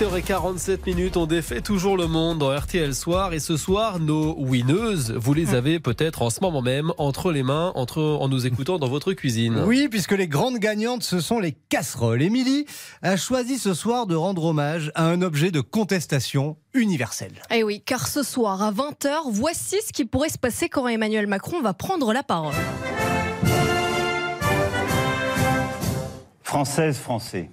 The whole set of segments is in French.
8h47 minutes, on défait toujours le monde dans RTL Soir et ce soir, nos winneuses, vous les avez peut-être en ce moment même entre les mains, entre, en nous écoutant dans votre cuisine. Oui, puisque les grandes gagnantes, ce sont les casseroles. Émilie a choisi ce soir de rendre hommage à un objet de contestation universelle. Eh oui, car ce soir à 20h, voici ce qui pourrait se passer quand Emmanuel Macron va prendre la parole. Française, français.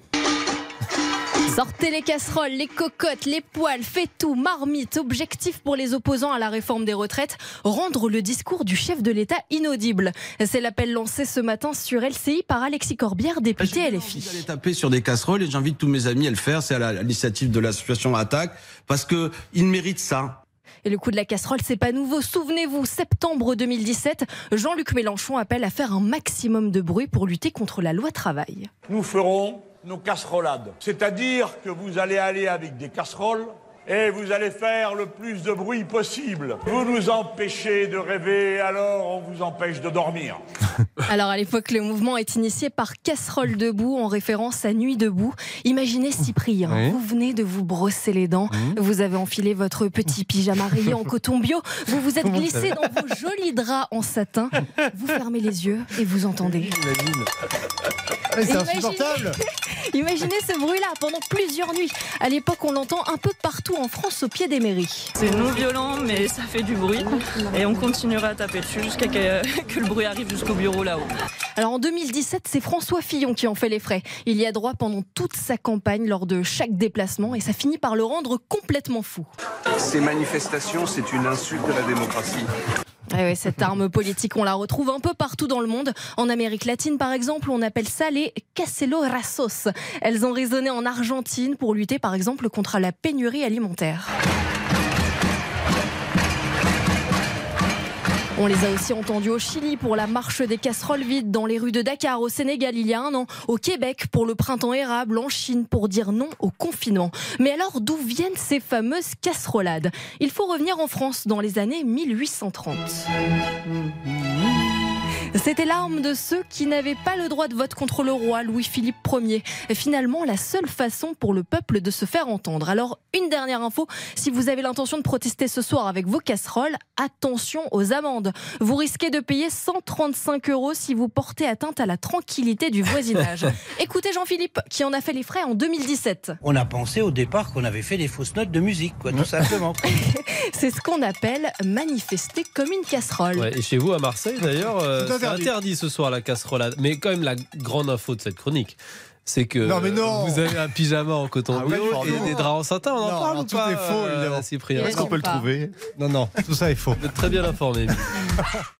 Sortez les casseroles, les cocottes, les poêles, faites tout, marmite. Objectif pour les opposants à la réforme des retraites, rendre le discours du chef de l'État inaudible. C'est l'appel lancé ce matin sur LCI par Alexis Corbière, député LFI. Vous allez taper sur des casseroles et j'invite tous mes amis à le faire. C'est à l'initiative de l'association Attaque parce que ils méritent ça. Et le coup de la casserole, c'est pas nouveau. Souvenez-vous, septembre 2017, Jean-Luc Mélenchon appelle à faire un maximum de bruit pour lutter contre la loi travail. Nous ferons nos casserolades. C'est-à-dire que vous allez aller avec des casseroles et vous allez faire le plus de bruit possible. Vous nous empêchez de rêver, alors on vous empêche de dormir. Alors à l'époque, le mouvement est initié par Casserole debout en référence à Nuit debout. Imaginez Cyprien, Oui. vous venez de vous brosser les dents, Mmh. vous avez enfilé votre petit pyjama rayé en coton bio, vous vous êtes glissé dans vos jolis draps en satin, vous fermez les yeux et vous entendez. C'est insupportable Imaginez ce bruit-là pendant plusieurs nuits. À l'époque, on l'entend un peu partout en France au pied des mairies. C'est non violent, mais ça fait du bruit. Et on continuera à taper dessus jusqu'à que, que le bruit arrive jusqu'au bureau là-haut. Alors en 2017, c'est François Fillon qui en fait les frais. Il y a droit pendant toute sa campagne lors de chaque déplacement et ça finit par le rendre complètement fou. Ces manifestations, c'est une insulte de la démocratie. Ah cette arme politique, on la retrouve un peu partout dans le monde. En Amérique latine, par exemple, on appelle ça les cacelorazos. Elles ont résonné en Argentine pour lutter, par exemple, contre la pénurie alimentaire. On les a aussi entendus au Chili pour la marche des casseroles vides dans les rues de Dakar, au Sénégal il y a un an, au Québec pour le printemps érable, en Chine pour dire non au confinement. Mais alors d'où viennent ces fameuses casserolades? Il faut revenir en France dans les années 1830. C'était l'arme de ceux qui n'avaient pas le droit de vote contre le roi Louis-Philippe Ier. Et finalement, la seule façon pour le peuple de se faire entendre. Alors, une dernière info, si vous avez l'intention de protester ce soir avec vos casseroles, attention aux amendes. Vous risquez de payer 135 euros si vous portez atteinte à la tranquillité du voisinage. Écoutez Jean-Philippe, qui en a fait les frais en 2017. On a pensé au départ qu'on avait fait des fausses notes de musique, quoi, tout simplement. C'est ce qu'on appelle manifester comme une casserole. Ouais, et chez vous à Marseille d'ailleurs, euh, interdit. interdit ce soir la casserolade. Mais quand même la grande info de cette chronique, c'est que Non, mais non. vous avez un pyjama en coton Ah oui, bio et des draps en satin. On en Non, parle alors ou tout pas, est faux, euh, évidemment. Cyprien Est-ce qu'on peut le trouver? Non, non, tout ça est faux. Vous êtes très bien informé.